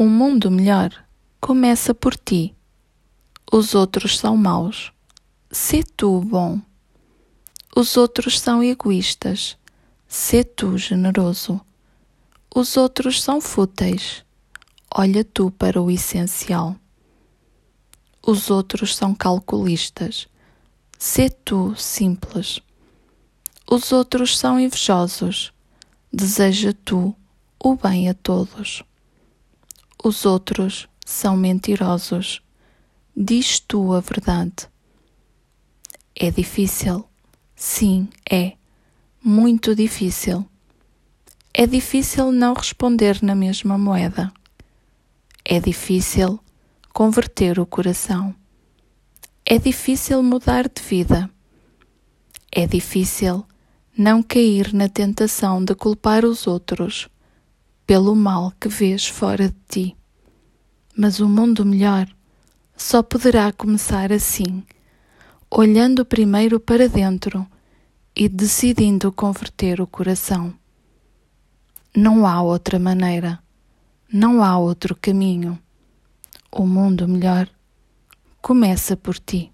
Um mundo melhor começa por ti. Os outros são maus. Sê tu bom. Os outros são egoístas. Sê tu generoso. Os outros são fúteis. Olha tu para o essencial. Os outros são calculistas. Sê tu simples. Os outros são invejosos. Deseja tu o bem a todos. Os outros são mentirosos. Diz tu a verdade. É difícil. Sim, é. Muito difícil. É difícil não responder na mesma moeda. É difícil converter o coração. É difícil mudar de vida. É difícil não cair na tentação de culpar os outros pelo mal que vês fora de ti. Mas o mundo melhor só poderá começar assim, olhando primeiro para dentro e decidindo converter o coração. Não há outra maneira, não há outro caminho. O mundo melhor começa por ti.